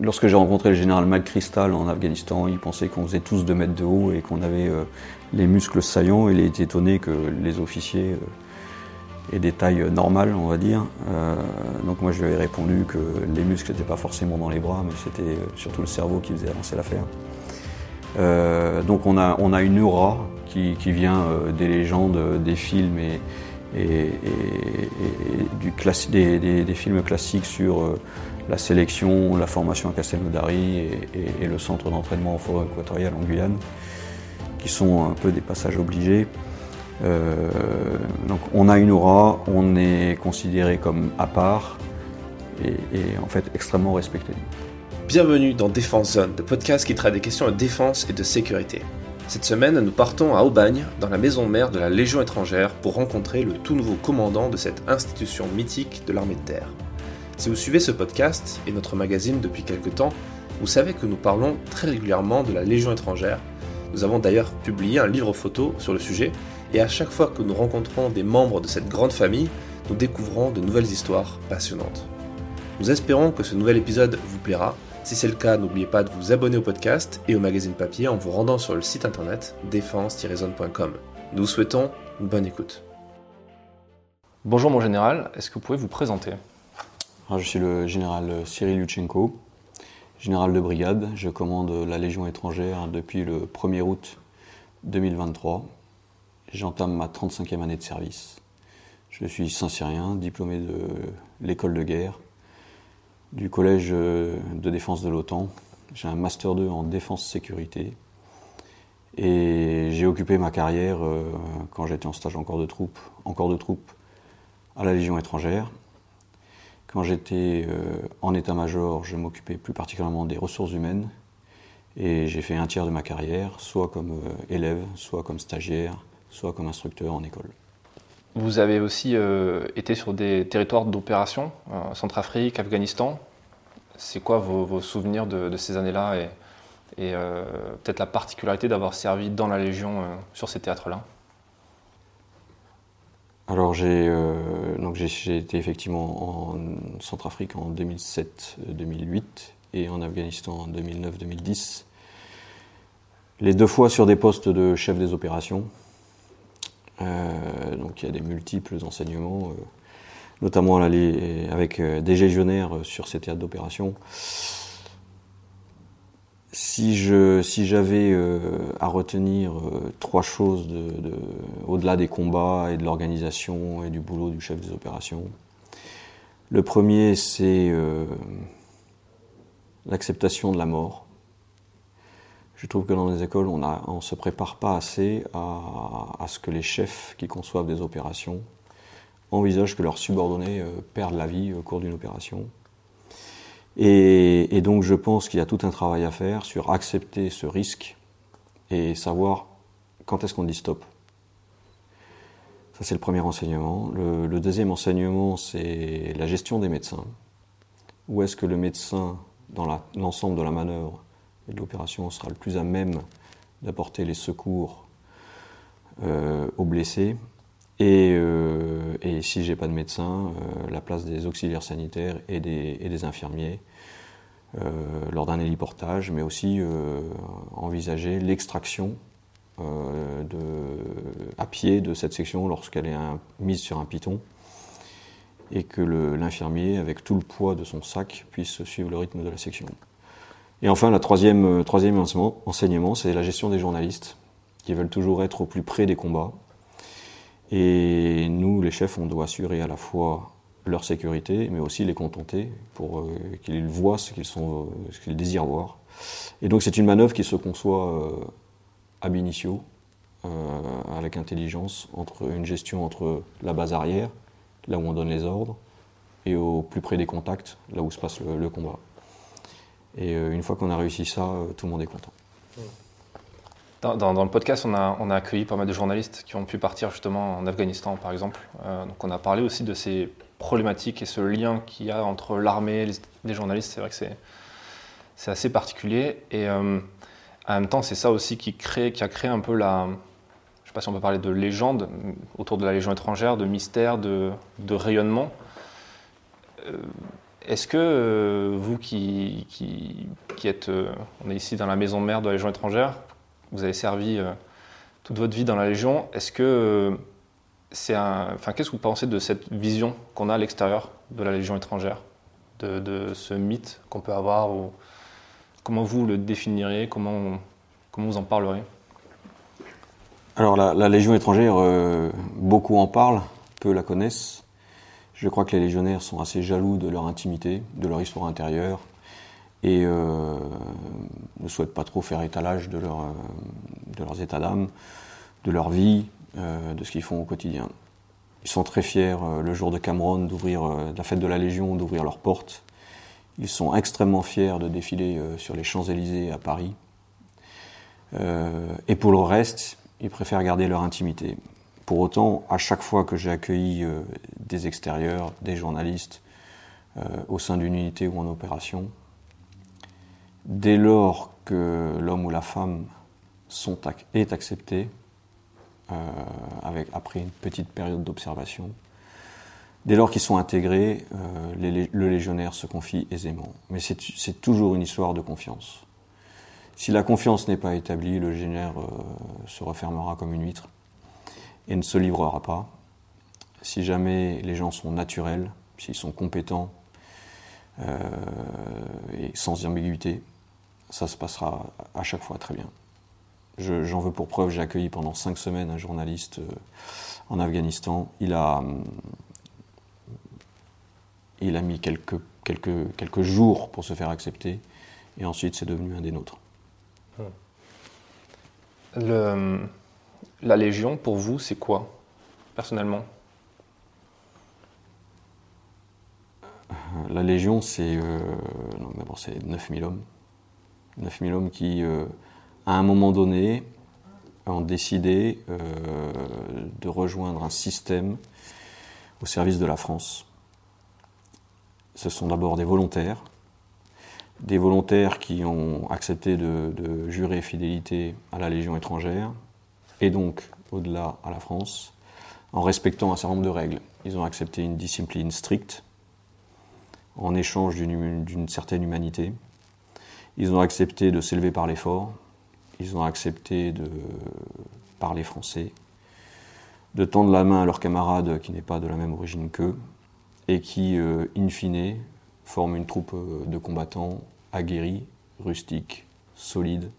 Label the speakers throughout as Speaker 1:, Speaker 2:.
Speaker 1: lorsque j'ai rencontré le général McChrystal en Afghanistan, il pensait qu'on faisait tous 2 mètres de haut et qu'on avait les muscles saillants. Il était étonné que les officiers aient des tailles normales, on va dire. donc moi je lui avais répondu que les muscles n'étaient pas forcément dans les bras, mais c'était surtout le cerveau qui faisait avancer l'affaire. donc on a, on a une aura qui, vient des légendes, des films et, du des, films classiques sur euh, la sélection, la formation à Castelnaudary et, le centre d'entraînement en forêt équatoriale en Guyane, qui sont un peu des passages obligés. Euh, donc on a une aura, on est considéré comme à part et, en fait extrêmement respecté.
Speaker 2: Bienvenue dans Défense Zone, le podcast qui traite des questions de défense et de sécurité. Cette semaine, nous partons à Aubagne, dans la maison mère de la Légion étrangère, pour rencontrer le tout nouveau commandant de cette institution mythique de l'armée de terre. Si vous suivez ce podcast et notre magazine depuis quelque temps, vous savez que nous parlons très régulièrement de la Légion étrangère. Nous avons d'ailleurs publié un livre photo sur le sujet, et à chaque fois que nous rencontrons des membres de cette grande famille, nous découvrons de nouvelles histoires passionnantes. Nous espérons que ce nouvel épisode vous plaira si c'est le cas, n'oubliez pas de vous abonner au podcast et au magazine papier en vous rendant sur le site internet défense-zone.com. Nous vous souhaitons une bonne écoute. Bonjour mon général, est-ce que vous pouvez vous présenter?
Speaker 1: Ah, Je suis le général Cyril Yuchenko, général de brigade. Je commande la Légion étrangère depuis le 1er août 2023. J'entame ma 35e année de service. Je suis saint-syrien, diplômé de l'école de guerre du collège de défense de l'OTAN. J'ai un master 2 en défense sécurité. Et j'ai occupé ma carrière euh, quand j'étais en stage en corps de troupes, en corps de troupes à la Légion étrangère. Quand j'étais euh, en état-major, je m'occupais plus particulièrement des ressources humaines. Et j'ai fait un tiers de ma carrière, soit comme élève, soit comme stagiaire, soit comme instructeur en école.
Speaker 2: Vous avez aussi euh, été sur des territoires d'opération, euh, Centrafrique, Afghanistan. C'est quoi vos, souvenirs de, ces années-là et, euh, peut-être la particularité d'avoir servi dans la Légion sur ces théâtres-là?
Speaker 1: Alors j'ai été effectivement en Centrafrique en 2007-2008 et en Afghanistan en 2009-2010. Les deux fois sur des postes de chef des opérations, euh, donc il y a des multiples enseignements, euh, notamment avec euh, des légionnaires sur ces théâtres d'opération. Si j'avais à retenir trois choses de, au-delà des combats et de l'organisation et du boulot du chef des opérations, le premier c'est l'acceptation de la mort. Je trouve que dans les écoles, on ne se prépare pas assez à, ce que les chefs qui conçoivent des opérations envisagent que leurs subordonnés euh, perdent la vie au cours d'une opération. Et, donc je pense qu'il y a tout un travail à faire sur accepter ce risque et savoir quand est-ce qu'on dit stop. Ça c'est le premier enseignement. Le, deuxième enseignement, c'est la gestion des médecins. Où est-ce que le médecin, dans l'ensemble de la manœuvre, et l'opération sera le plus à même d'apporter les secours euh, aux blessés? Et, euh, et si j'ai pas de médecin, euh, la place des auxiliaires sanitaires et des infirmiers lors d'un héliportage, mais aussi envisager l'extraction à pied de cette section lorsqu'elle est mise sur un piton et que l'infirmier, avec tout le poids de son sac, puisse suivre le rythme de la section. Et enfin, le troisième, euh, troisième enseignement, c'est la gestion des journalistes, qui veulent toujours être au plus près des combats. Et nous, les chefs, on doit assurer à la fois leur sécurité, mais aussi les contenter pour euh, qu'ils voient ce qu'ils sont, euh, ce qu'ils désirent voir. Et donc c'est une manœuvre qui se conçoit ab initio, avec intelligence, entre une gestion entre la base arrière, là où on donne les ordres, et au plus près des contacts, là où se passe le combat. Et euh, une fois qu'on a réussi ça, euh, tout le monde est content.
Speaker 2: Dans, le podcast, on a, accueilli pas mal de journalistes qui ont pu partir justement en Afghanistan, par exemple. Euh, donc on a parlé aussi de ces problématiques et ce lien qu'il y a entre l'armée et les, journalistes. C'est vrai que c'est assez particulier. Et en même temps, c'est ça aussi qui, crée, qui a créé un peu la... Je ne sais pas si on peut parler de légende autour de la Légion étrangère, de mystère, de, de rayonnement Est-ce que euh, vous qui, qui, êtes, euh, on est ici dans la maison mère de la Légion étrangère, vous avez servi euh, toute votre vie dans la Légion, est-ce que c'est un, qu'est-ce que vous pensez de cette vision qu'on a à l'extérieur de la Légion étrangère, de, ce mythe qu'on peut avoir, ou comment vous le définiriez, comment, vous en parlerez
Speaker 1: Alors la, Légion étrangère, beaucoup en parlent, peu la connaissent. Je crois que les légionnaires sont assez jaloux de leur intimité, de leur histoire intérieure, et euh, ne souhaitent pas trop faire étalage de, euh, leurs états d'âme, de leur vie, euh, de ce qu'ils font au quotidien. Ils sont très fiers le jour de Cameron d'ouvrir la fête de la Légion, d'ouvrir leurs portes. Ils sont extrêmement fiers de défiler sur les Champs-Élysées à Paris. et pour le reste, ils préfèrent garder leur intimité. Pour autant, à chaque fois que j'ai accueilli euh, des extérieurs, des journalistes, euh, au sein d'une unité ou en opération, dès lors que l'homme ou la femme est accepté, euh, avec, après une petite période d'observation, dès lors qu'ils sont intégrés, le légionnaire se confie aisément. Mais c'est toujours une histoire de confiance. Si la confiance n'est pas établie, le légionnaire se refermera comme une huître et ne se livrera pas. Si jamais les gens sont naturels, s'ils sont compétents euh, et sans ambiguïté, ça se passera à chaque fois très bien. J'en veux pour preuve, j'ai accueilli pendant cinq semaines un journaliste euh, en Afghanistan. Il a, il a mis quelques, quelques, quelques jours pour se faire accepter et ensuite c'est devenu un des nôtres.
Speaker 2: Le, la Légion, pour vous, c'est quoi, personnellement?
Speaker 1: La Légion, c'est euh, d'abord c'est 9000 hommes. 9000 hommes qui, euh, à un moment donné, ont décidé euh, de rejoindre un système au service de la France. Ce sont d'abord des volontaires, des volontaires qui ont accepté de jurer fidélité à la Légion étrangère, et donc au-delà à la France, en respectant un certain nombre de règles. Ils ont accepté une discipline stricte en échange d'une certaine humanité. Ils ont accepté de s'élever par l'effort. Ils ont accepté de parler français, de tendre la main à leurs camarades qui n'est pas de la même origine qu'eux et qui, euh, in fine, forment une troupe euh, de combattants aguerris, rustiques, solides,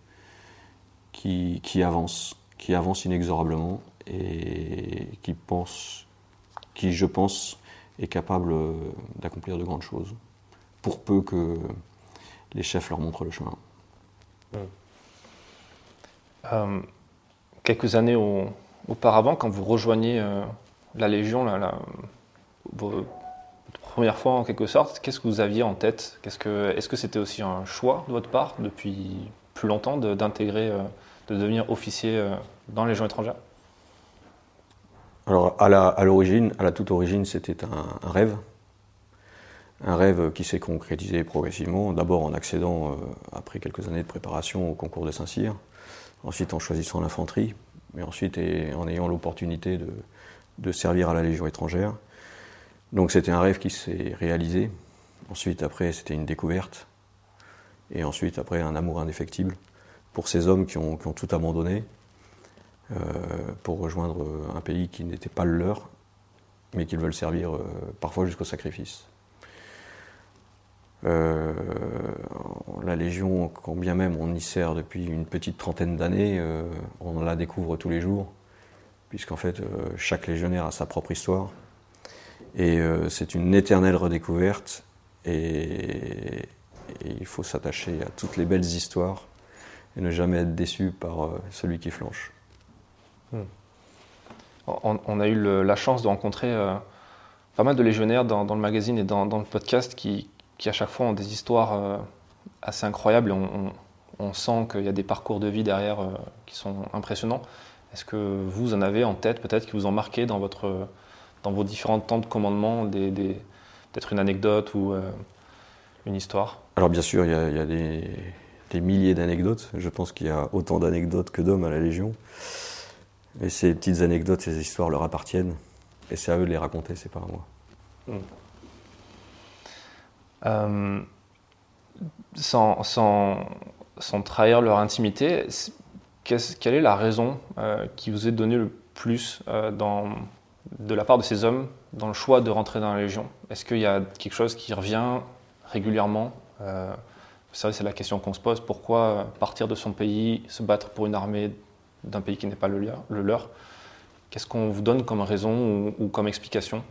Speaker 1: qui, qui avancent qui avance inexorablement et qui pense, qui je pense est capable d'accomplir de grandes choses, pour peu que les chefs leur montrent le chemin.
Speaker 2: Euh, quelques années auparavant, quand vous rejoignez euh, la Légion, la, votre première fois en quelque sorte, qu'est-ce que vous aviez en tête? Est-ce que c'était aussi un choix de votre part depuis plus longtemps d'intégrer euh, de devenir officier dans les gens étrangères
Speaker 1: Alors, à l'origine, à, la toute origine, c'était un, rêve. Un rêve qui s'est concrétisé progressivement, d'abord en accédant, après quelques années de préparation, au concours de Saint-Cyr, ensuite en choisissant l'infanterie, mais ensuite en ayant l'opportunité de, servir à la Légion étrangère. Donc c'était un rêve qui s'est réalisé. Ensuite, après, c'était une découverte. Et ensuite, après, un amour indéfectible pour ces hommes qui ont, tout abandonné euh, pour rejoindre un pays qui n'était pas le leur, mais qu'ils veulent servir euh, parfois jusqu'au sacrifice. Euh, la Légion, quand bien même on y sert depuis une petite trentaine d'années, on la découvre tous les jours, puisqu'en fait chaque légionnaire a sa propre histoire. Et c'est une éternelle redécouverte, et il faut s'attacher à toutes les belles histoires et ne jamais être déçu par euh, celui qui flanche. Hmm.
Speaker 2: On, a eu la chance de rencontrer euh, pas mal de légionnaires dans, le magazine et dans, le podcast qui, à chaque fois ont des histoires euh, assez incroyables. On, on, sent qu'il y a des parcours de vie derrière qui sont impressionnants. Est-ce que vous en avez en tête peut-être qui vous ont marqué dans, votre, dans vos différents temps de commandement, des, peut-être une anecdote ou une histoire?
Speaker 1: Alors bien sûr, il y a des, des milliers d'anecdotes. Je pense qu'il y a autant d'anecdotes que d'hommes à la Légion. Et ces petites anecdotes, ces histoires leur appartiennent. Et c'est à eux de les raconter, c'est pas à moi. Hmm.
Speaker 2: sans, trahir leur intimité, quelle est la raison qui vous est donnée le plus dans, de la part de ces hommes dans le choix de rentrer dans la Légion? Est-ce qu'il y a quelque chose qui revient régulièrement? Euh, C'est la question qu'on se pose. Pourquoi partir de son pays, se battre pour une armée d'un pays qui n'est pas le leur, Qu'est-ce qu'on vous donne comme raison ou, comme explication?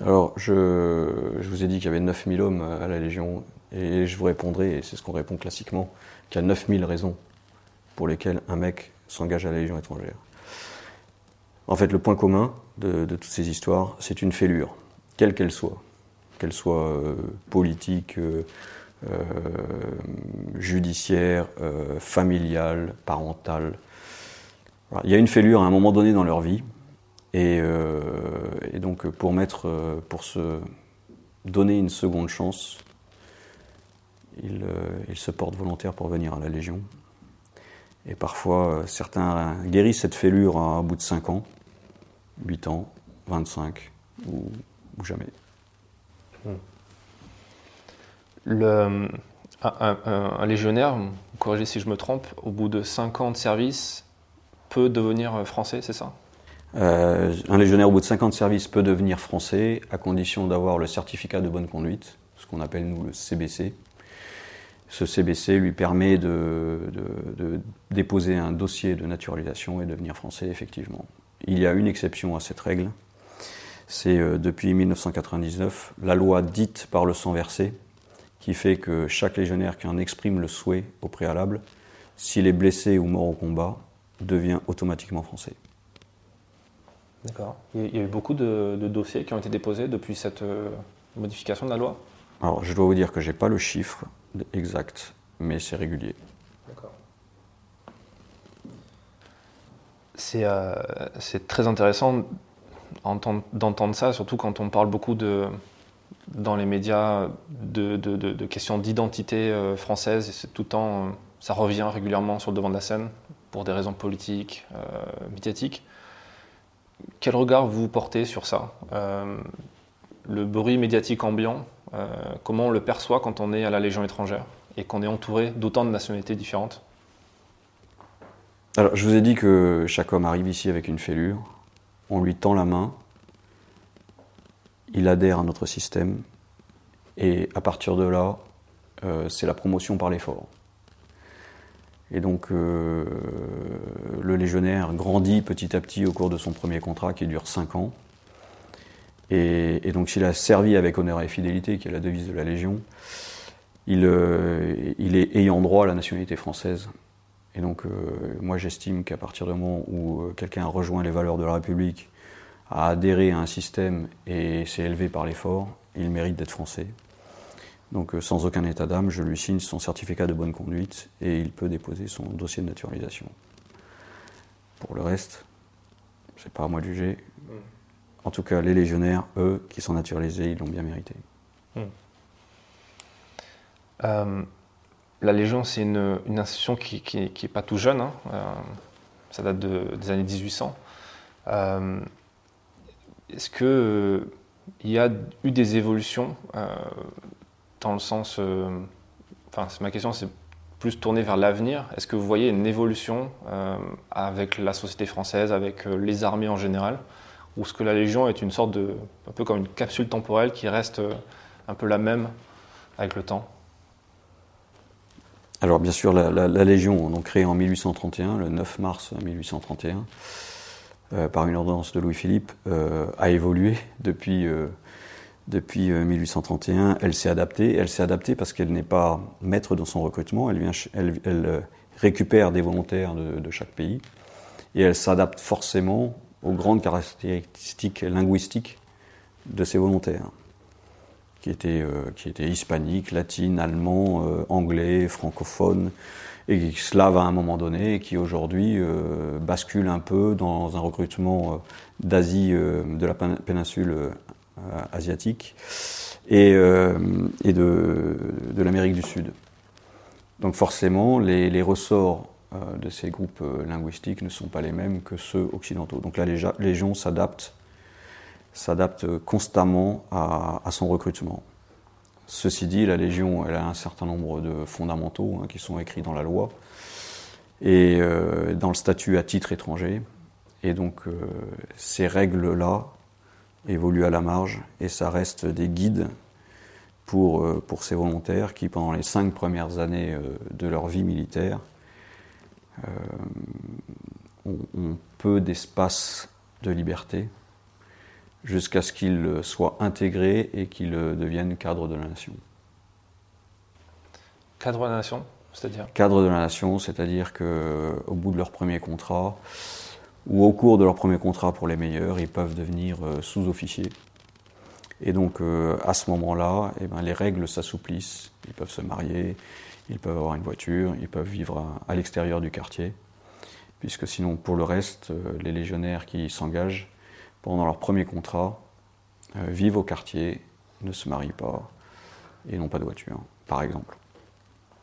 Speaker 1: Alors, je, vous ai dit qu'il y avait 9000 hommes à la Légion, et je vous répondrai, et c'est ce qu'on répond classiquement, qu'il y a 9000 raisons pour lesquelles un mec s'engage à la Légion étrangère. En fait, le point commun de, toutes ces histoires, c'est une fêlure, quelle qu'elle soit, qu'elle soit euh, politique, euh, euh, judiciaire, familiale, parentale. Il y a une fêlure à un moment donné dans leur vie, et, donc pour mettre, pour se donner une seconde chance, ils, ils se portent volontaires pour venir à la Légion. Et parfois, certains guérissent cette fêlure à, bout de 5 ans, 8 ans, 25 ou, jamais. Hmm.
Speaker 2: Le, un, légionnaire, corrigez si je me trompe, au bout de 5 ans de service, peut devenir français, c'est ça?
Speaker 1: Euh, Un légionnaire au bout de 5 ans de service peut devenir français à condition d'avoir le certificat de bonne conduite, ce qu'on appelle nous le CBC. Ce CBC lui permet de, de, déposer un dossier de naturalisation et devenir français effectivement. Il y a une exception à cette règle, c'est euh, depuis 1999 la loi dite par le sang versé, qui fait que chaque légionnaire qui en exprime le souhait au préalable, s'il est blessé ou mort au combat, devient automatiquement français.
Speaker 2: D'accord. Il y a eu beaucoup de, dossiers qui ont été déposés depuis cette euh, modification de la loi
Speaker 1: Alors, je dois vous dire que je n'ai pas le chiffre exact, mais c'est régulier.
Speaker 2: Euh, c'est très intéressant d'entendre ça, surtout quand on parle beaucoup de, dans les médias de, de, questions d'identité euh, française. Et c'est tout le temps, ça revient régulièrement sur le devant de la scène pour des raisons politiques, euh, médiatiques. Quel regard vous portez sur ça Le bruit médiatique ambiant, comment on le perçoit quand on est à la Légion étrangère et qu'on est entouré d'autant de nationalités différentes?
Speaker 1: Alors, je vous ai dit que chaque homme arrive ici avec une fêlure. On lui tend la main. Il adhère à notre système. Et à partir de là, euh, c'est la promotion par l'effort. Et donc, euh, le légionnaire grandit petit à petit au cours de son premier contrat qui dure 5 ans. Et, donc, s'il a servi avec honneur et fidélité, qui est la devise de la Légion, il, euh, est ayant droit à la nationalité française. Et donc, euh, moi, j'estime qu'à partir du moment où quelqu'un rejoint les valeurs de la République, a adhéré à un système et s'est élevé par l'effort, il mérite d'être français. Donc, euh, sans aucun état d'âme, je lui signe son certificat de bonne conduite et il peut déposer son dossier de naturalisation. Pour le reste, c'est pas à moi de juger. En tout cas, les légionnaires, eux, qui sont naturalisés, ils l'ont bien mérité. Hmm
Speaker 2: la Légion, c'est une, institution qui n'est pas tout jeune. Hein. Euh, ça date des années 1800. Euh, est-ce qu'il euh, y a eu des évolutions dans le sens. Enfin, ma question, c'est plus tournée vers l'avenir. Est-ce que vous voyez une évolution avec la société française, avec les armées en général? Ou est-ce que la Légion est une sorte de. un peu comme une capsule temporelle qui reste un peu la même avec le temps?
Speaker 1: Alors bien sûr, la, Légion, donc créée en 1831, le 9 mars 1831, euh, par une ordonnance de Louis-Philippe, euh, a évolué depuis, euh, depuis 1831. Elle s'est adaptée. Elle s'est adaptée parce qu'elle n'est pas maître dans son recrutement. Elle, elle, récupère des volontaires de, chaque pays et elle s'adapte forcément aux grandes caractéristiques linguistiques de ces volontaires qui était, euh, qui était hispanique, latine, allemand, euh, anglais, francophone, et slave à un moment donné, et qui aujourd'hui euh, bascule un peu dans un recrutement d'Asie, de la péninsule asiatique, et, et de, l'Amérique du Sud. Donc forcément, les, ressorts de ces groupes linguistiques ne sont pas les mêmes que ceux occidentaux. Donc la Légion s'adapte constamment à, son recrutement. Ceci dit, la Légion a un certain nombre de fondamentaux hein, qui sont écrits dans la loi et euh, dans le statut à titre étranger. Et donc euh, ces règles-là évoluent à la marge et ça reste des guides pour, euh, pour ces volontaires qui, pendant les cinq premières années de leur vie militaire, ont, ont peu d'espace de liberté jusqu'à ce qu'ils soient intégrés et qu'ils deviennent cadres de la nation.
Speaker 2: Cadre de la nation c'est-à-dire?
Speaker 1: Cadre de la nation, c'est-à-dire qu'au bout de leur premier contrat, ou au cours de leur premier contrat pour les meilleurs, ils peuvent devenir euh, sous-officiers. Et donc euh, à ce moment-là, eh ben, les règles s'assouplissent. Ils peuvent se marier, ils peuvent avoir une voiture, ils peuvent vivre à, l'extérieur du quartier. Puisque sinon, pour le reste, euh, les légionnaires qui s'engagent pendant leur premier contrat vivent au quartier, ne se marient pas et n'ont pas de voiture, par exemple.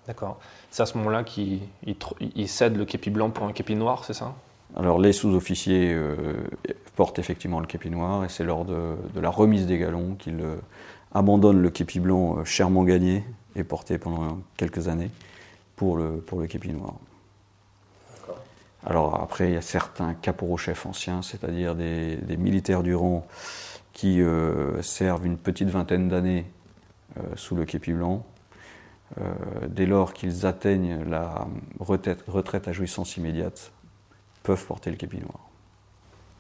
Speaker 2: D'accord. C'est à ce moment-là qu'ils cèdent le képi blanc pour un képi noir, c'est ça?
Speaker 1: Alors les sous-officiers euh, portent effectivement le képi noir et c'est lors de, la remise des galons qu'ils euh, abandonnent le képi blanc euh, chèrement gagné et porté pendant quelques années pour le, pour le képi noir. Alors après, il y a certains caporaux-chefs anciens, c'est-à-dire des, militaires du rang qui servent une petite vingtaine d'années sous le képi blanc dès lors qu'ils atteignent la retraite, à jouissance immédiate, peuvent porter le képi noir.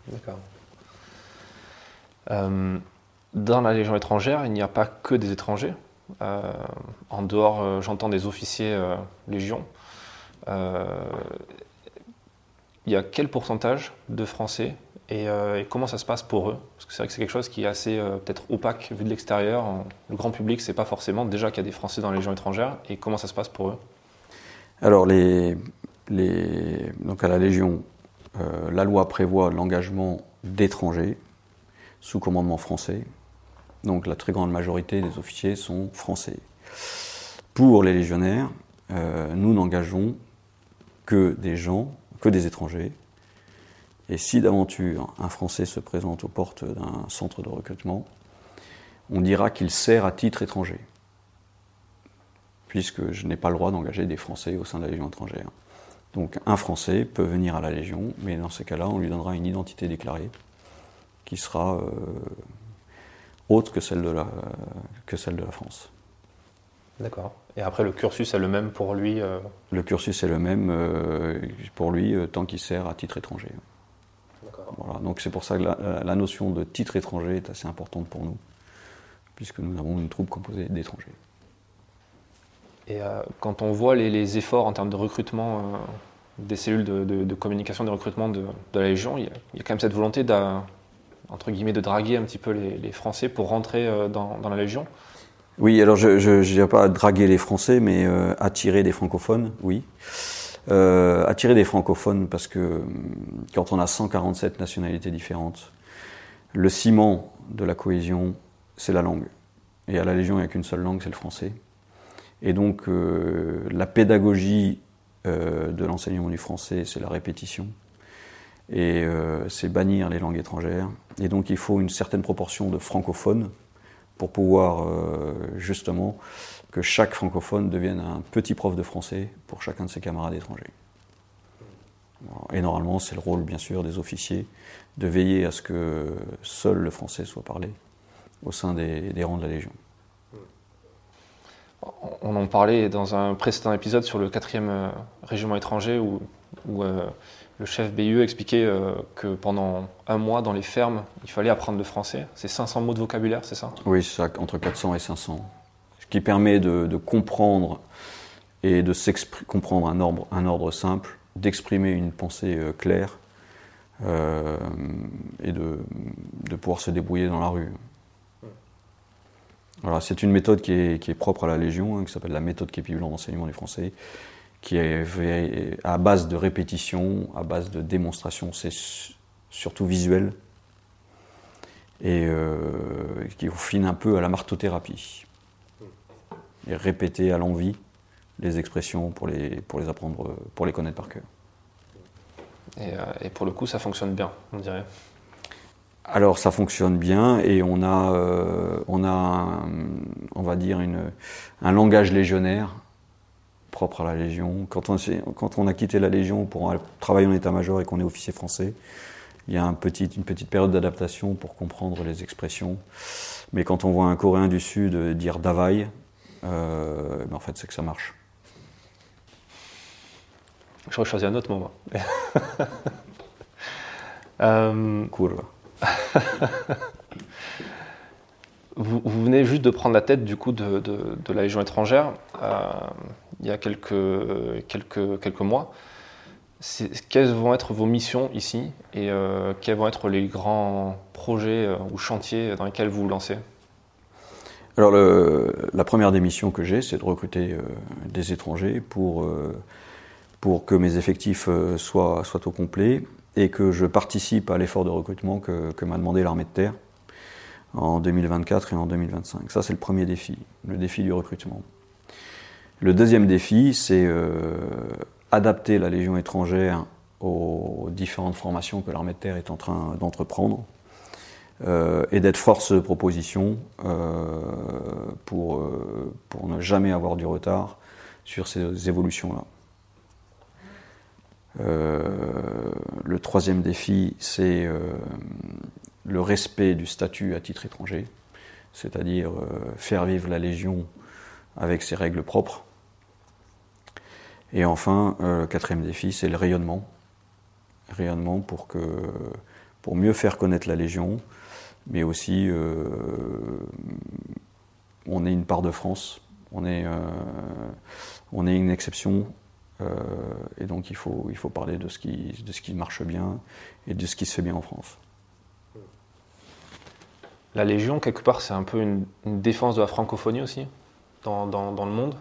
Speaker 2: D'accord. Euh, dans la Légion étrangère, il n'y a pas que des étrangers. Euh, en dehors, j'entends des officiers Légion. il y a quel pourcentage de Français euh, et, comment ça se passe pour eux? Parce que c'est vrai que c'est quelque chose qui est assez euh, peut-être opaque vu de l'extérieur. Le grand public, c'est pas forcément déjà qu'il y a des Français dans les légions étrangères. Et comment ça se passe pour eux?
Speaker 1: Alors, les, les, donc à la Légion, euh, la loi prévoit l'engagement d'étrangers sous commandement français. Donc la très grande majorité des officiers sont français. Pour les légionnaires, nous n'engageons que des gens, que des étrangers, et si d'aventure un Français se présente aux portes d'un centre de recrutement, on dira qu'il sert à titre étranger, puisque je n'ai pas le droit d'engager des Français au sein de la Légion étrangère. Donc un Français peut venir à la Légion, mais dans ces cas-là, on lui donnera une identité déclarée qui sera euh, autre que celle, de la, que celle de la France.
Speaker 2: D'accord. Et après, le cursus est le même pour lui euh
Speaker 1: Le cursus est le même euh, pour lui tant qu'il sert à titre étranger. Donc c'est pour ça que la, notion de titre étranger est assez importante pour nous, puisque nous avons une troupe composée d'étrangers.
Speaker 2: Et euh, quand on voit les, efforts en termes de recrutement euh, des cellules de, communication, des recrutements de, la Légion, il y, a, quand même cette volonté entre guillemets, de draguer un petit peu les, Français pour rentrer euh, dans, la Légion.
Speaker 1: Oui, alors je ne dirais pas draguer les Français, mais attirer des francophones, oui. Attirer des francophones parce que hum, quand on a 147 nationalités différentes, le ciment de la cohésion, c'est la langue. Et à la Légion, il n'y a qu'une seule langue, c'est le français. Et donc, euh, la pédagogie euh, de l'enseignement du français, c'est la répétition. Et c'est bannir les langues étrangères. Et donc, il faut une certaine proportion de francophones pour pouvoir justement que chaque francophone devienne un petit prof de français pour chacun de ses camarades étrangers. Et normalement, c'est le rôle, bien sûr, des officiers de veiller à ce que seul le français soit parlé au sein des, rangs de la Légion.
Speaker 2: On en parlait dans un précédent épisode sur le 4e euh, régiment étranger où, euh, le chef BIE expliquait euh, que pendant un mois dans les fermes, il fallait apprendre le français. C'est 500 mots de vocabulaire, c'est ça?
Speaker 1: Oui, ça, entre 400 et 500 qui permet de, comprendre et de comprendre un ordre, simple, d'exprimer une pensée claire et de, pouvoir se débrouiller dans la rue. C'est une méthode qui est, propre à la Légion, hein, qui s'appelle la méthode Képi Blanc d'enseignement du français, qui est à base de répétition, à base de démonstration, c'est surtout visuel, et euh, qui fine un peu à la martothérapie et répéter à l'envie les expressions pour les, apprendre, pour les connaître par cœur.
Speaker 2: Euh, et, pour le coup, ça fonctionne bien, on dirait.
Speaker 1: Alors ça fonctionne bien et on a, on, a on va dire une, un langage légionnaire propre à la Légion. Quand on, quand on a quitté la Légion pour travailler en état-major et qu'on est officier français, il y a un petit, une petite période d'adaptation pour comprendre les expressions. Mais quand on voit un Coréen du Sud dire Davai, euh, ben en fait c'est que ça marche.
Speaker 2: J'aurais choisi un autre moment.
Speaker 1: euh... Cool.
Speaker 2: Vous, venez juste de prendre la tête du coup de, la Légion étrangère euh, il y a quelques, quelques, quelques mois. Quelles vont être vos missions ici et euh, quels vont être les grands projets euh, ou chantiers dans lesquels vous vous lancez?
Speaker 1: Alors, la première des missions que j'ai, c'est de recruter des étrangers pour, pour que mes effectifs soient, soient au complet et que je participe à l'effort de recrutement que, m'a demandé l'armée de terre en 2024 et en 2025. Ça, c'est le premier défi, le défi du recrutement. Le deuxième défi, c'est euh, adapter la Légion étrangère aux différentes formations que l'armée de terre est en train d'entreprendre euh, et d'être force de proposition euh, pour, pour ne jamais avoir du retard sur ces évolutions-là. Le troisième défi, c'est euh, le respect du statut à titre étranger, c'est-à-dire faire vivre la Légion avec ses règles propres et enfin, euh, le quatrième défi, c'est le rayonnement. Rayonnement pour, mieux faire connaître la Légion, mais aussi euh, on est une part de France, on est, euh, une exception, euh, et donc il faut, il faut parler de ce, qui, de ce qui marche bien et de ce qui se fait bien en France.
Speaker 2: La Légion, quelque part, c'est un peu une, une, défense de la francophonie aussi, dans, dans, dans le monde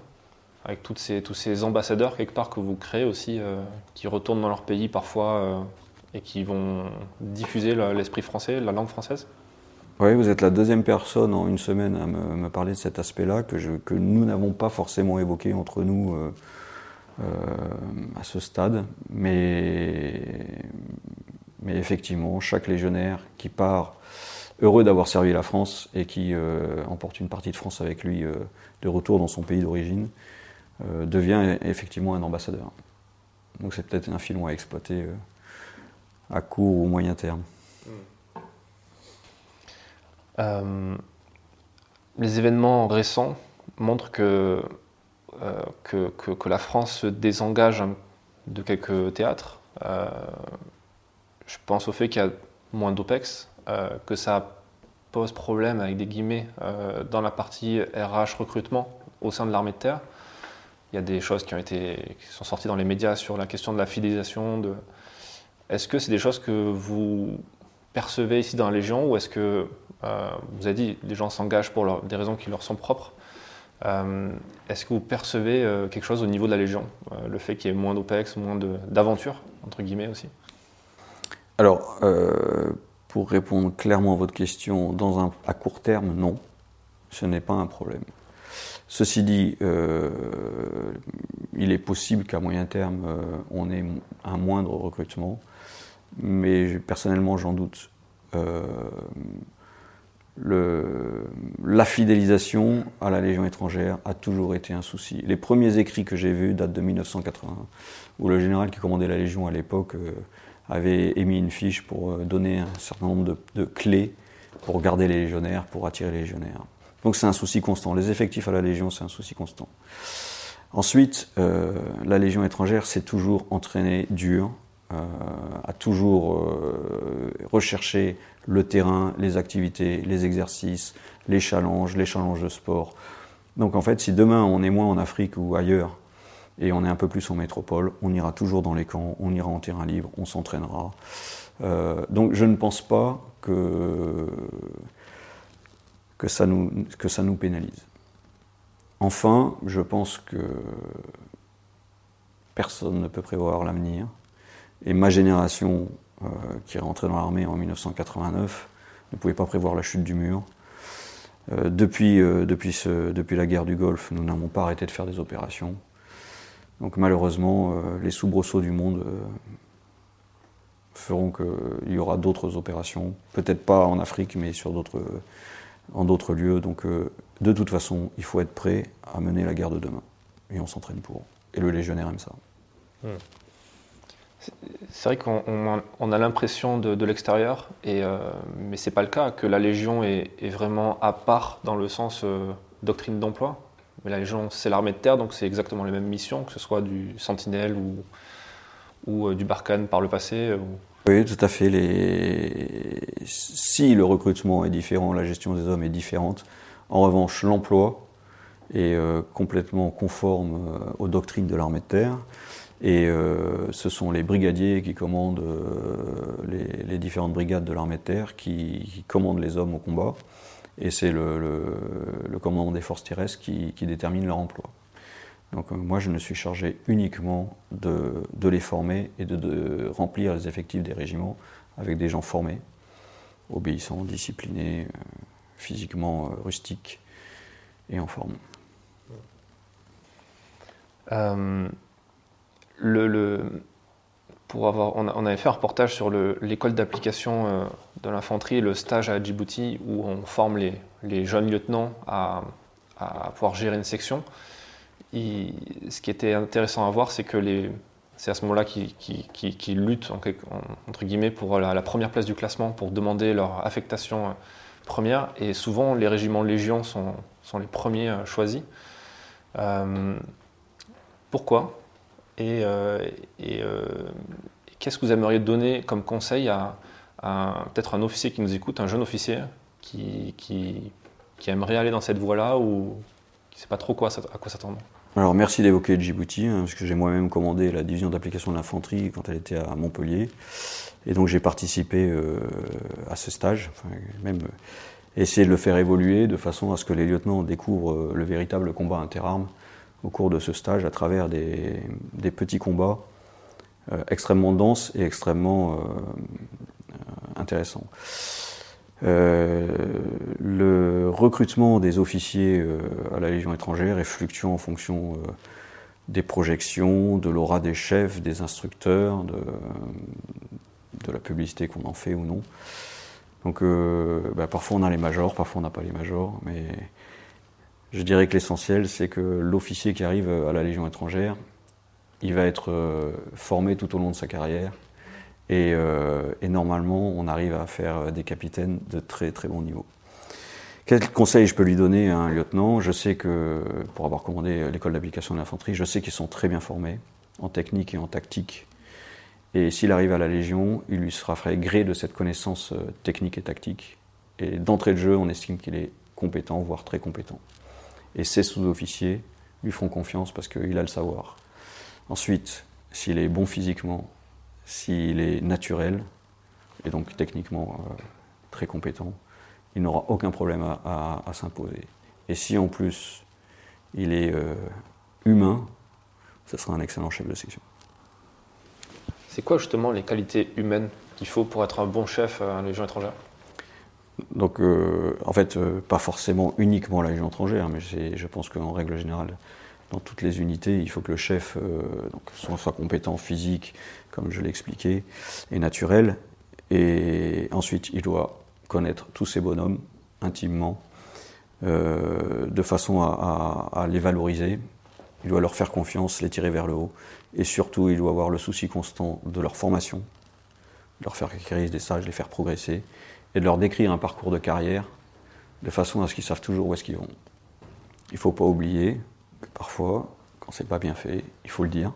Speaker 2: avec toutes ces, tous ces ambassadeurs quelque part que vous créez aussi, euh, qui retournent dans leur pays parfois euh, et qui vont diffuser l'esprit français, la langue française
Speaker 1: Oui, vous êtes la deuxième personne en une semaine à me, me parler de cet aspect-là que, que nous n'avons pas forcément évoqué entre nous euh, à ce stade. Mais, mais effectivement, chaque légionnaire qui part heureux d'avoir servi la France et qui emporte une partie de France avec lui de retour dans son pays d'origine, euh, devient effectivement un ambassadeur. Donc c'est peut-être un filon à exploiter euh, à court ou moyen terme.
Speaker 2: Euh, les événements récents montrent que, euh, que, que, la France se désengage de quelques théâtres. Euh, je pense au fait qu'il y a moins d'OPEX, euh, que ça pose problème avec des guillemets dans la partie RH recrutement au sein de l'armée de terre. Il y a des choses qui, ont été, qui sont sorties dans les médias sur la question de la fidélisation. Est-ce que c'est des choses que vous percevez ici dans la Légion ou est-ce que, euh, vous avez dit, les gens s'engagent pour des raisons qui leur sont propres? euh, Est-ce que vous percevez euh, quelque chose au niveau de la Légion euh, Le fait qu'il y ait moins d'OPEX, moins d'aventures, entre guillemets aussi?
Speaker 1: Alors, euh, pour répondre clairement à votre question, à court terme, non. Ce n'est pas un problème. Ceci dit, euh, il est possible qu'à moyen terme, euh, on ait un moindre recrutement, mais personnellement, j'en doute. Euh, la fidélisation à la Légion étrangère a toujours été un souci. Les premiers écrits que j'ai vus datent de 1981, où le général qui commandait la Légion à l'époque euh, avait émis une fiche pour euh, donner un certain nombre de, clés pour garder les légionnaires, pour attirer les légionnaires. Donc c'est un souci constant. Les effectifs à la Légion, c'est un souci constant. Ensuite, euh, la Légion étrangère s'est toujours entraînée dur, a toujours euh, recherché le terrain, les activités, les exercices, les challenges, les challenges de sport. Donc en fait, si demain on est moins en Afrique ou ailleurs, et on est un peu plus en métropole, on ira toujours dans les camps, on ira en terrain libre, on s'entraînera. Euh, donc je ne pense pas que que ça nous, que ça nous pénalise. Enfin, je pense que personne ne peut prévoir l'avenir. Et ma génération, euh, qui est rentrée dans l'armée en 1989, ne pouvait pas prévoir la chute du mur. Euh, depuis, euh, depuis, la guerre du Golfe, nous n'avons pas arrêté de faire des opérations. Donc malheureusement, les soubresauts du monde feront qu'il y aura d'autres opérations, peut-être pas en Afrique, mais sur en d'autres lieux. Donc de toute façon, il faut être prêt à mener la guerre de demain. Et on s'entraîne pour. Et le légionnaire aime ça. Hmm.
Speaker 2: C'est vrai qu'on a l'impression de, l'extérieur, euh, mais ce n'est pas le cas, que la Légion est, vraiment à part dans le sens euh, doctrine d'emploi. Mais la Légion, c'est l'armée de terre, donc c'est exactement les mêmes missions, que ce soit du Sentinelle ou, euh, du Barkhane par le passé.
Speaker 1: Oui, tout à fait. Si le recrutement est différent, la gestion des hommes est différente, en revanche, l'emploi est complètement conforme aux doctrines de l'armée de terre. Et euh, ce sont les brigadiers qui commandent euh, les, différentes brigades de l'armée de terre, qui, commandent les hommes au combat. Et c'est le, commandement des forces terrestres qui, détermine leur emploi. Donc euh, moi, je me suis chargé uniquement de, les former et de, remplir les effectifs des régiments avec des gens formés, obéissants, disciplinés, physiquement rustiques et en forme
Speaker 2: pour avoir, on, avait fait un reportage sur l'école d'application euh, de l'infanterie, le stage à Djibouti, où on forme les, jeunes lieutenants à, pouvoir gérer une section. ce qui était intéressant à voir, c'est que c'est à ce moment-là qu'ils luttent entre guillemets pour la, première place du classement, pour demander leur affectation euh, première. Et souvent, les régiments Légion sont, les premiers euh, choisis. pourquoi? Et, euh, euh, qu'est-ce que vous aimeriez donner comme conseil à, peut-être un officier qui nous écoute, un jeune officier qui, aimerait aller dans cette voie-là ou qui ne sait pas trop quoi, à quoi s'attendre?
Speaker 1: Alors merci d'évoquer Djibouti, hein, parce que j'ai moi-même commandé la division d'application de l'infanterie quand elle était à Montpellier. Et donc j'ai participé euh, à ce stage, même essayer de le faire évoluer de façon à ce que les lieutenants découvrent le véritable combat interarmes au cours de ce stage à travers des, petits combats euh, extrêmement denses et extrêmement euh, euh, intéressants. le recrutement des officiers à la Légion étrangère est fluctuant en fonction des projections, de l'aura des chefs, des instructeurs, de, la publicité qu'on en fait ou non. Donc bah, parfois on a les majors, parfois on n'a pas les majors, mais je dirais que l'essentiel, c'est que l'officier qui arrive à la Légion étrangère, il va être euh, formé tout au long de sa carrière. Euh, et, normalement, on arrive à faire des capitaines de très très bon niveau. Quel conseil je peux lui donner à un lieutenant? Je sais que, pour avoir commandé l'école d'application de l'infanterie, je sais qu'ils sont très bien formés en technique et en tactique. Et s'il arrive à la Légion, il lui sera fait gré de cette connaissance euh, technique et tactique. Et d'entrée de jeu, on estime qu'il est compétent, voire très compétent et ses sous-officiers lui feront confiance parce qu'il a le savoir. Ensuite, s'il est bon physiquement, s'il est naturel, et donc techniquement euh, très compétent, il n'aura aucun problème à, s'imposer. Et si en plus il est euh, humain, ce sera un excellent chef de section.
Speaker 2: C'est quoi justement les qualités humaines qu'il faut pour être un bon chef à la Légion étrangère
Speaker 1: donc, euh, en fait, euh, pas forcément uniquement la Légion étrangère, mais je pense qu'en règle générale, dans toutes les unités, il faut que le chef euh, soit, compétent physique, comme je l'ai expliqué, et naturel. Et ensuite, il doit connaître tous ces bonhommes intimement, de façon à, les valoriser. Il doit leur faire confiance, les tirer vers le haut. Et surtout, il doit avoir le souci constant de leur formation, leur faire acquérir des sages, les faire progresser et de leur décrire un parcours de carrière de façon à ce qu'ils savent toujours où est-ce qu'ils vont. Il ne faut pas oublier que parfois, quand c'est pas bien fait, il faut le dire.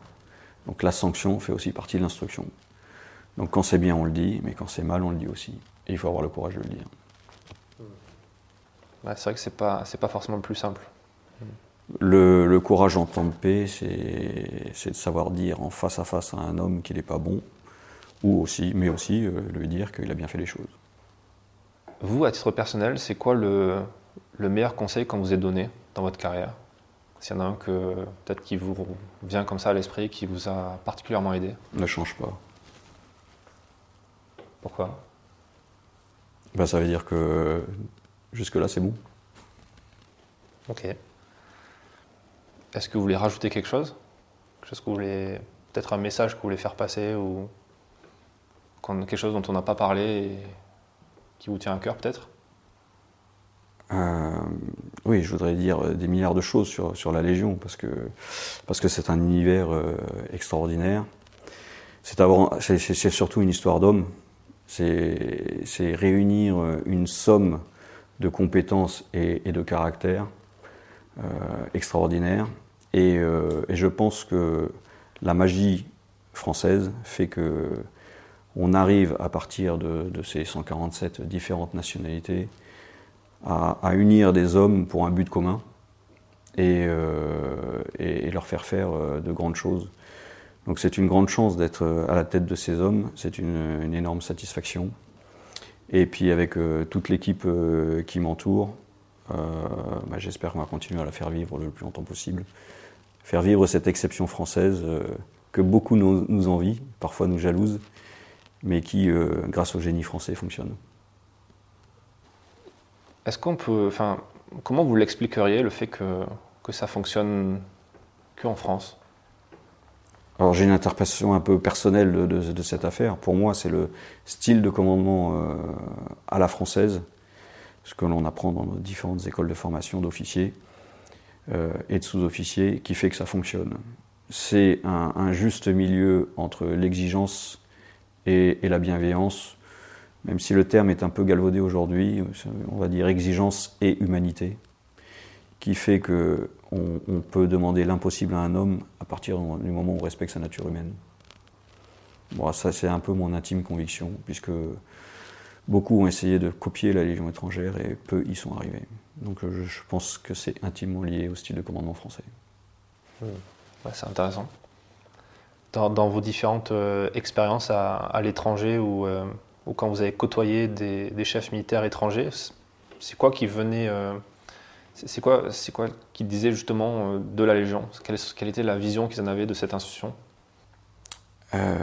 Speaker 1: Donc la sanction fait aussi partie de l'instruction. Donc quand c'est bien, on le dit, mais quand c'est mal, on le dit aussi. Et il faut avoir le courage de le dire.
Speaker 2: c'est vrai que c'est pas, pas forcément le plus simple.
Speaker 1: Le, courage en temps de paix, c'est de savoir dire en face à face à un homme qu'il n'est pas bon, ou aussi, mais aussi euh, lui dire qu'il a bien fait les choses.
Speaker 2: Vous, à titre personnel, c'est quoi le, meilleur conseil qu'on vous ait donné dans votre carrière? S'il y en a un que peut-être qui vous vient comme ça à l'esprit, qui vous a particulièrement aidé?
Speaker 1: Ne change pas.
Speaker 2: Pourquoi?
Speaker 1: Ben, Ça veut dire que jusque-là, c'est bon.
Speaker 2: Ok. Est-ce que vous voulez rajouter quelque chose? Quelque chose que vous voulez. Peut-être un message que vous voulez faire passer ou quelque chose dont on n'a pas parlé et qui vous tient à cœur peut-être?
Speaker 1: Oui, je voudrais dire des milliards de choses sur, sur la Légion, parce que parce que c'est un univers extraordinaire. C'est surtout une histoire d'homme. C'est réunir une somme de compétences et, de caractère euh, extraordinaire. Euh, et, je pense que la magie française fait que on arrive à partir de, ces 147 différentes nationalités à, unir des hommes pour un but commun et, euh, leur faire faire de grandes choses. Donc c'est une grande chance d'être à la tête de ces hommes, c'est une, énorme satisfaction. Et puis avec euh, toute l'équipe euh, qui m'entoure, euh, bah, j'espère qu'on va continuer à la faire vivre le plus longtemps possible. Faire vivre cette exception française que beaucoup nous, nous envient, parfois nous jalousent, mais qui, grâce au génie français, fonctionne.
Speaker 2: Est-ce qu'on peut, enfin, comment vous l'expliqueriez le fait que, que ça fonctionne qu'en France?
Speaker 1: Alors j'ai une interprétation un peu personnelle de, cette affaire. Pour moi, c'est le style de commandement euh, à la française, ce que l'on apprend dans nos différentes écoles de formation d'officiers euh, et de sous-officiers, qui fait que ça fonctionne. C'est un, juste milieu entre l'exigence et, la bienveillance, même si le terme est un peu galvaudé aujourd'hui, on va dire exigence et humanité, qui fait que on, peut demander l'impossible à un homme à partir du moment où on respecte sa nature humaine. Bon, ça, c'est un peu mon intime conviction, puisque beaucoup ont essayé de copier la Légion étrangère et peu y sont arrivés. Donc je pense que c'est intimement lié au style de commandement français.
Speaker 2: Hmm. c'est intéressant. Dans, vos différentes euh, expériences à, l'étranger euh, ou, quand vous avez côtoyé des, chefs militaires étrangers, c'est quoi qui venait c'est quoi, c'est quoi disaient justement euh, de la Légion? Quelle, était la vision qu'ils en avaient de cette institution?
Speaker 1: Euh,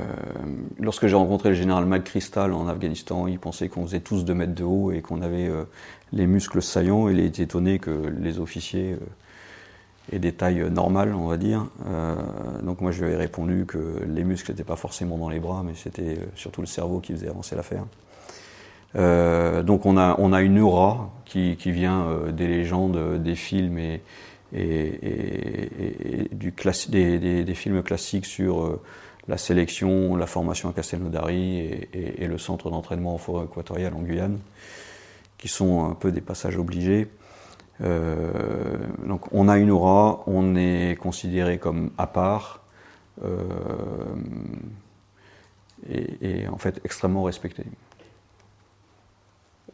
Speaker 1: Lorsque j'ai rencontré le général McChrystal en Afghanistan, il pensait qu'on faisait tous 2 mètres de haut et qu'on avait euh, les muscles saillants. Il était étonné que les officiers aient des tailles normales, on va dire. donc moi je lui avais répondu que les muscles n'étaient pas forcément dans les bras, mais c'était surtout le cerveau qui faisait avancer l'affaire. Euh, donc on a, on a une aura qui, qui vient euh, des légendes, des films et, et, et, des, des, films classiques sur euh, la sélection, la formation à Castelnaudary et, le centre d'entraînement en forêt équatoriale en Guyane, qui sont un peu des passages obligés. Euh, donc on a une aura, on est considéré comme à part euh, et, en fait extrêmement respecté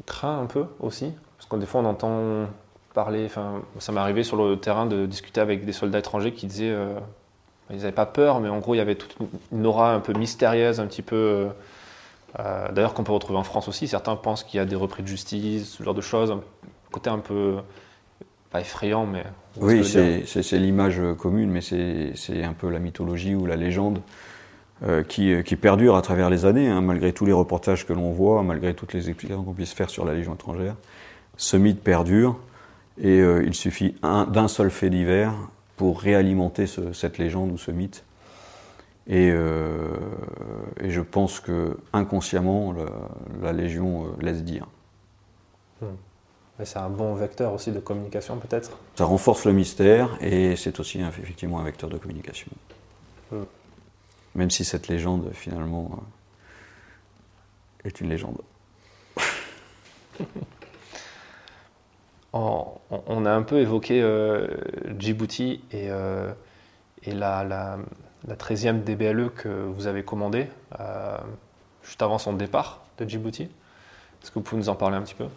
Speaker 2: craint un peu aussi Parce que des fois, on entend parler. Enfin, ça m'est arrivé sur le terrain de discuter avec des soldats étrangers qui disaient. Euh, ils n'avaient pas peur, mais en gros, il y avait toute une aura un peu mystérieuse, un petit peu. Euh, d'ailleurs, qu'on peut retrouver en France aussi. Certains pensent qu'il y a des repris de justice, ce genre de choses. Un côté un peu. Pas effrayant, mais.
Speaker 1: Oui, c'est l'image commune, mais c'est un peu la mythologie ou la légende. Euh, qui, qui, perdure à travers les années, hein, malgré tous les reportages que l'on voit, malgré toutes les explications qu'on puisse faire sur la Légion étrangère. Ce mythe perdure et euh, il suffit d'un seul fait divers pour réalimenter ce, cette légende ou ce mythe. Et, euh, et je pense que inconsciemment, la, Légion euh, laisse dire.
Speaker 2: Hmm. Mais c'est un bon vecteur aussi de communication peut-être
Speaker 1: Ça renforce le mystère et c'est aussi effectivement un vecteur de communication. Hmm. Même si cette légende, finalement, euh, est une légende.
Speaker 2: on a un peu évoqué euh, Djibouti et, euh, et la, la, 13e DBLE que vous avez commandée juste avant son départ de Djibouti. Est-ce que vous pouvez nous en parler un petit peu?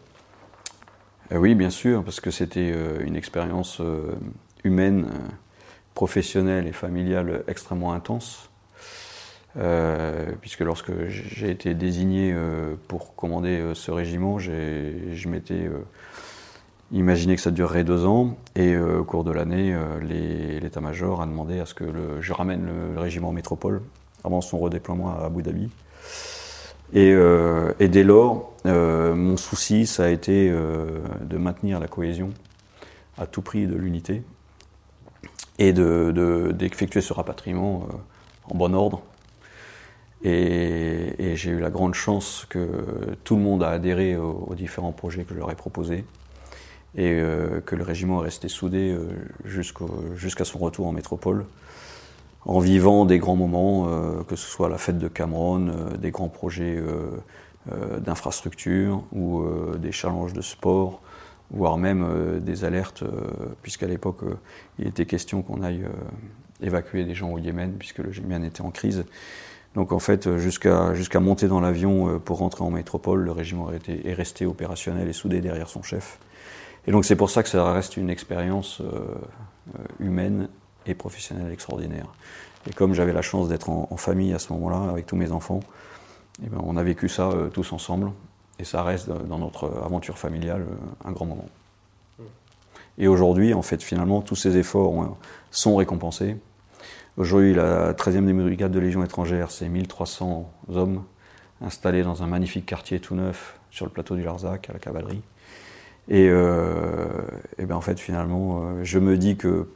Speaker 1: Oui, bien sûr, parce que c'était une expérience humaine, professionnelle et familiale extrêmement intense. Euh, puisque lorsque j'ai été désigné euh, pour commander euh, ce régiment, je m'étais imaginé que ça durerait deux ans, et au cours de l'année, l'état-major a demandé à ce que je ramène le, régiment métropole avant son redéploiement à Abu Dhabi. Et, et dès lors, mon souci, ça a été de maintenir la cohésion à tout prix de l'unité et d'effectuer de, ce rapatriement en bon ordre. Et, j'ai eu la grande chance que tout le monde a adhéré aux, différents projets que je leur ai proposés et euh, que le régiment est resté soudé euh, jusqu'à son retour en métropole, en vivant des grands moments, euh, que ce soit la fête de Cameroun, des grands projets d'infrastructure ou des challenges de sport, voire même des alertes, puisqu'à l'époque il était question qu'on aille évacuer des gens au Yémen, puisque le Yémen était en crise. Donc en fait, jusqu'à monter dans l'avion pour rentrer en métropole, le régiment est resté opérationnel et soudé derrière son chef. Et donc c'est pour ça que ça reste une expérience euh, euh, humaine et professionnelle extraordinaire. Et comme j'avais la chance d'être en, famille à ce moment-là, avec tous mes enfants, eh ben, on a vécu ça euh, tous ensemble. Et ça reste dans notre aventure familiale un grand moment. Et aujourd'hui, en fait, finalement, tous ces efforts sont récompensés. Aujourd'hui, la 13e brigade de Légion étrangère, c'est 1300 hommes installés dans un magnifique quartier tout neuf sur le plateau du Larzac, à la cavalerie. Et, euh, ben en fait, finalement, euh, je me dis que,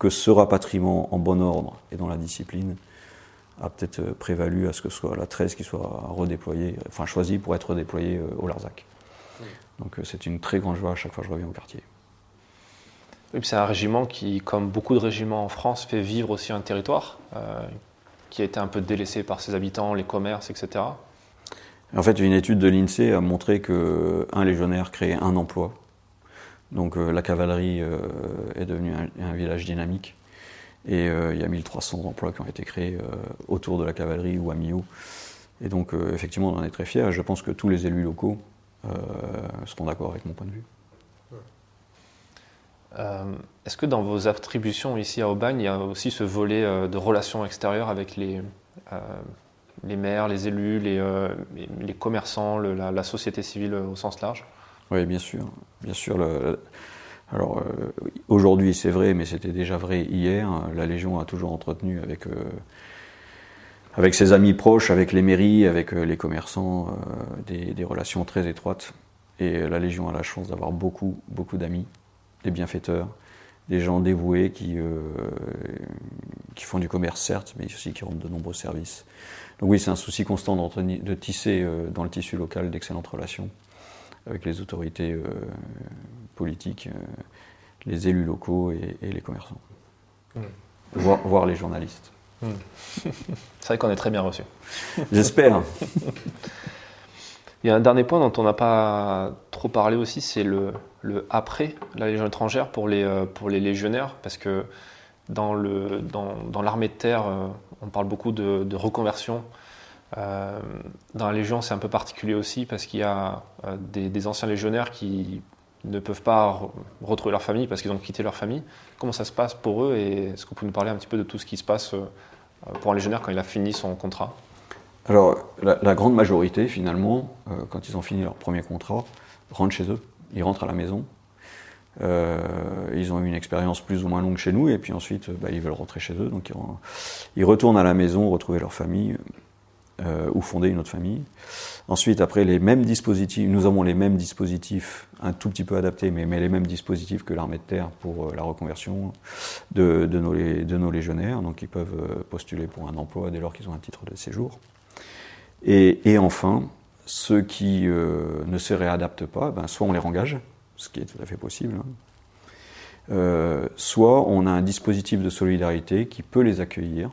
Speaker 1: que ce rapatriement en bon ordre et dans la discipline a peut-être euh, prévalu à ce que ce soit la 13 qui soit redéployée, enfin choisie pour être redéployée au Larzac. Donc c'est une très grande joie à chaque fois que je reviens au quartier.
Speaker 2: Oui, c'est un régiment qui, comme beaucoup de régiments en France, fait vivre aussi un territoire qui a été un peu délaissé par ses habitants, les commerces, etc.
Speaker 1: En fait, une étude de l'INSEE a montré qu'un légionnaire créait un emploi. Donc euh, la cavalerie euh, est devenue un, village dynamique. Et euh, il y a 1300 emplois qui ont été créés autour de la cavalerie ou à Millau. Et donc, effectivement, on en est très fiers. Je pense que tous les élus locaux seront d'accord avec mon point de vue.
Speaker 2: Est-ce que dans vos attributions ici à Aubagne, il y a aussi ce volet de relations extérieures avec les, maires, les élus, euh, les, commerçants, la, société civile au sens large?
Speaker 1: Oui, bien sûr. Bien sûr alors, euh, aujourd'hui, c'est vrai, mais c'était déjà vrai hier. La Légion a toujours entretenu avec, euh, avec ses amis proches, avec les mairies, avec les commerçants, des, des, relations très étroites. Et la Légion a la chance d'avoir beaucoup, beaucoup d'amis, des bienfaiteurs, des gens dévoués qui, qui font du commerce, certes, mais aussi qui rendent de nombreux services. Donc oui, c'est un souci constant de tisser euh, dans le tissu local d'excellentes relations avec les autorités euh, politiques, euh, les élus locaux et, les commerçants, mmh. voire, les journalistes. Mmh.
Speaker 2: c'est vrai qu'on est très bien reçus.
Speaker 1: J'espère.
Speaker 2: Il y a un dernier point dont on n'a pas trop parlé aussi, c'est le, le, après la Légion étrangère pour les, pour les légionnaires, parce que dans l'armée dans, dans de terre, on parle beaucoup de, reconversion. Euh, dans la Légion, c'est un peu particulier aussi parce qu'il y a euh, des, anciens légionnaires qui ne peuvent pas retrouver leur famille parce qu'ils ont quitté leur famille. Comment ça se passe pour eux et est-ce que vous pouvez nous parler un petit peu de tout ce qui se passe euh, pour un légionnaire quand il a fini son contrat?
Speaker 1: Alors, la, grande majorité, finalement, quand ils ont fini leur premier contrat, rentrent chez eux. Ils rentrent à la maison. Ils ont eu une expérience plus ou moins longue chez nous et puis ensuite bah, ils veulent rentrer chez eux. Donc ils, retournent à la maison, retrouver leur famille euh, ou fonder une autre famille. Ensuite, après les mêmes dispositifs, nous avons les mêmes dispositifs, un tout petit peu adaptés, mais, les mêmes dispositifs que l'armée de terre pour euh, la reconversion de, nos, légionnaires. Donc ils peuvent postuler pour un emploi dès lors qu'ils ont un titre de séjour. Et, enfin, ceux qui ne se réadaptent pas, ben, soit on les rengage, ce qui est tout à fait possible. Hein. Euh, soit on a un dispositif de solidarité qui peut les accueillir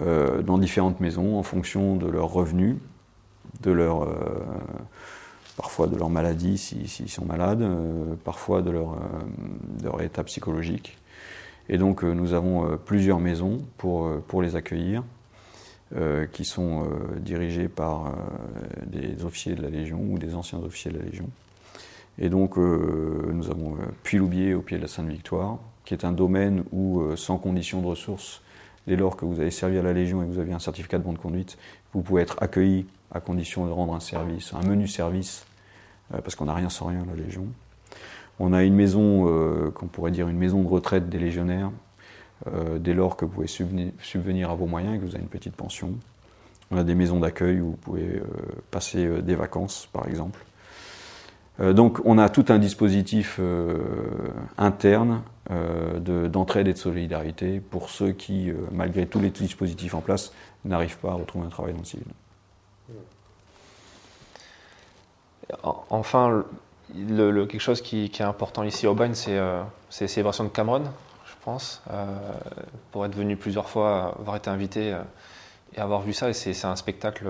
Speaker 1: euh, dans différentes maisons en fonction de leurs revenus, de leur, euh, parfois de leur maladie s'ils sont malades, parfois de leur, de leur, état psychologique. Et donc nous avons plusieurs maisons pour, pour les accueillir. qui sont dirigées par des officiers de la Légion ou des anciens officiers de la Légion. Et donc, euh, nous avons euh, Puy-Loubier au pied de la Sainte-Victoire, qui est un domaine où, euh, sans condition de ressources, dès lors que vous avez servi à la Légion et que vous avez un certificat de bonne conduite, vous pouvez être accueilli à condition de rendre un service, un menu service, parce qu'on n'a rien sans rien à la Légion. On a une maison, qu'on pourrait dire une maison de retraite des légionnaires, dès lors que vous pouvez subvenir à vos moyens et que vous avez une petite pension. On a des maisons d'accueil où vous pouvez passer des vacances, par exemple. Donc on a tout un dispositif interne d'entraide et de solidarité pour ceux qui, malgré tous les dispositifs en place, n'arrivent pas à retrouver un travail dans le civil.
Speaker 2: Enfin, quelque chose qui, est important ici au Bagne, c'est euh, les célébrations de Cameron, je pense. Euh, pour être venu plusieurs fois, avoir été invité euh, et avoir vu ça, c'est un spectacle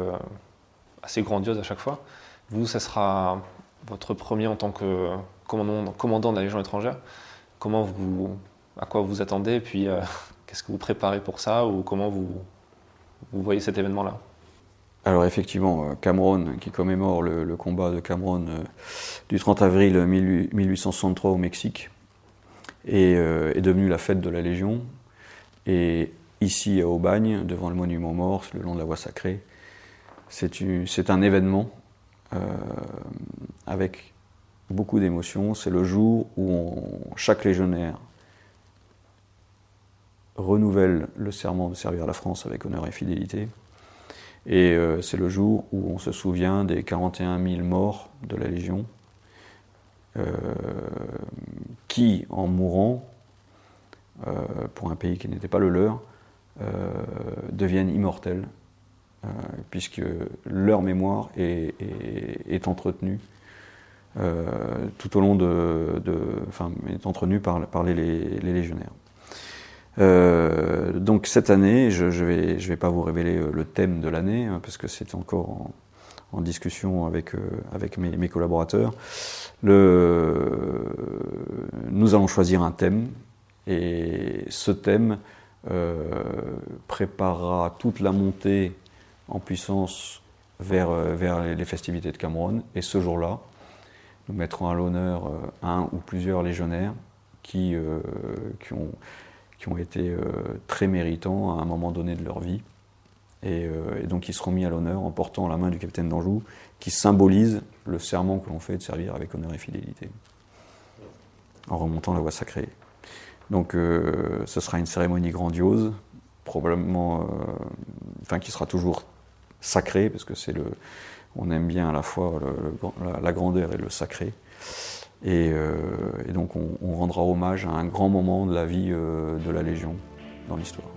Speaker 2: assez grandiose à chaque fois. Vous, ça sera votre premier en tant que commandant, commandant de la Légion étrangère. Comment vous, à quoi vous attendez, et puis qu'est-ce que vous préparez pour ça, ou comment vous, voyez cet événement-là?
Speaker 1: Alors effectivement, euh, Cameron, qui commémore le, combat de Cameron euh, du 30 avril 1863 au Mexique, euh, est, devenu la fête de la Légion. Et ici à Aubagne, devant le monument mort, le long de la voie sacrée, c'est un événement avec beaucoup d'émotions. C'est le jour où chaque légionnaire renouvelle le serment de servir la France avec honneur et fidélité. Et euh, c'est le jour où on se souvient des 41 000 morts de la Légion, euh, qui, en mourant, euh, pour un pays qui n'était pas le leur, deviennent immortels, puisque leur mémoire est, entretenue tout au long de, enfin, est entretenue par, les légionnaires. Euh, donc cette année, je ne vais, pas vous révéler euh, le thème de l'année, hein, parce que c'est encore en, discussion avec, euh, mes, collaborateurs. Nous allons choisir un thème, et ce thème préparera toute la montée en puissance vers, vers les festivités de Cameroun. Et ce jour-là, nous mettrons à l'honneur un ou plusieurs légionnaires qui, qui ont qui ont été euh, très méritants à un moment donné de leur vie. Euh, et, donc ils seront mis à l'honneur en portant la main du capitaine d'Anjou, qui symbolise le serment que l'on fait de servir avec honneur et fidélité, en remontant la voie sacrée. Donc euh, ce sera une cérémonie grandiose, probablement, enfin qui sera toujours sacrée, parce que c'est le, on aime bien à la fois la, grandeur et le sacré. Euh, et, donc on, rendra hommage à un grand moment de la vie euh, de la Légion dans l'histoire.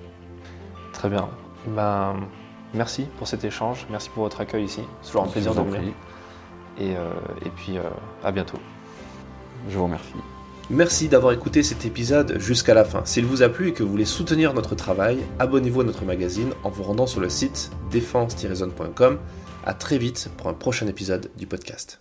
Speaker 2: Très bien. Ben, merci pour cet échange, merci pour votre accueil ici. C'est toujours un plaisir de venir. Et, euh, et puis à bientôt.
Speaker 1: Je vous remercie.
Speaker 2: Merci d'avoir écouté cet épisode jusqu'à la fin. S'il vous a plu et que vous voulez soutenir notre travail, abonnez-vous à notre magazine en vous rendant sur le site défense-zone.com. À très vite pour un prochain épisode du podcast.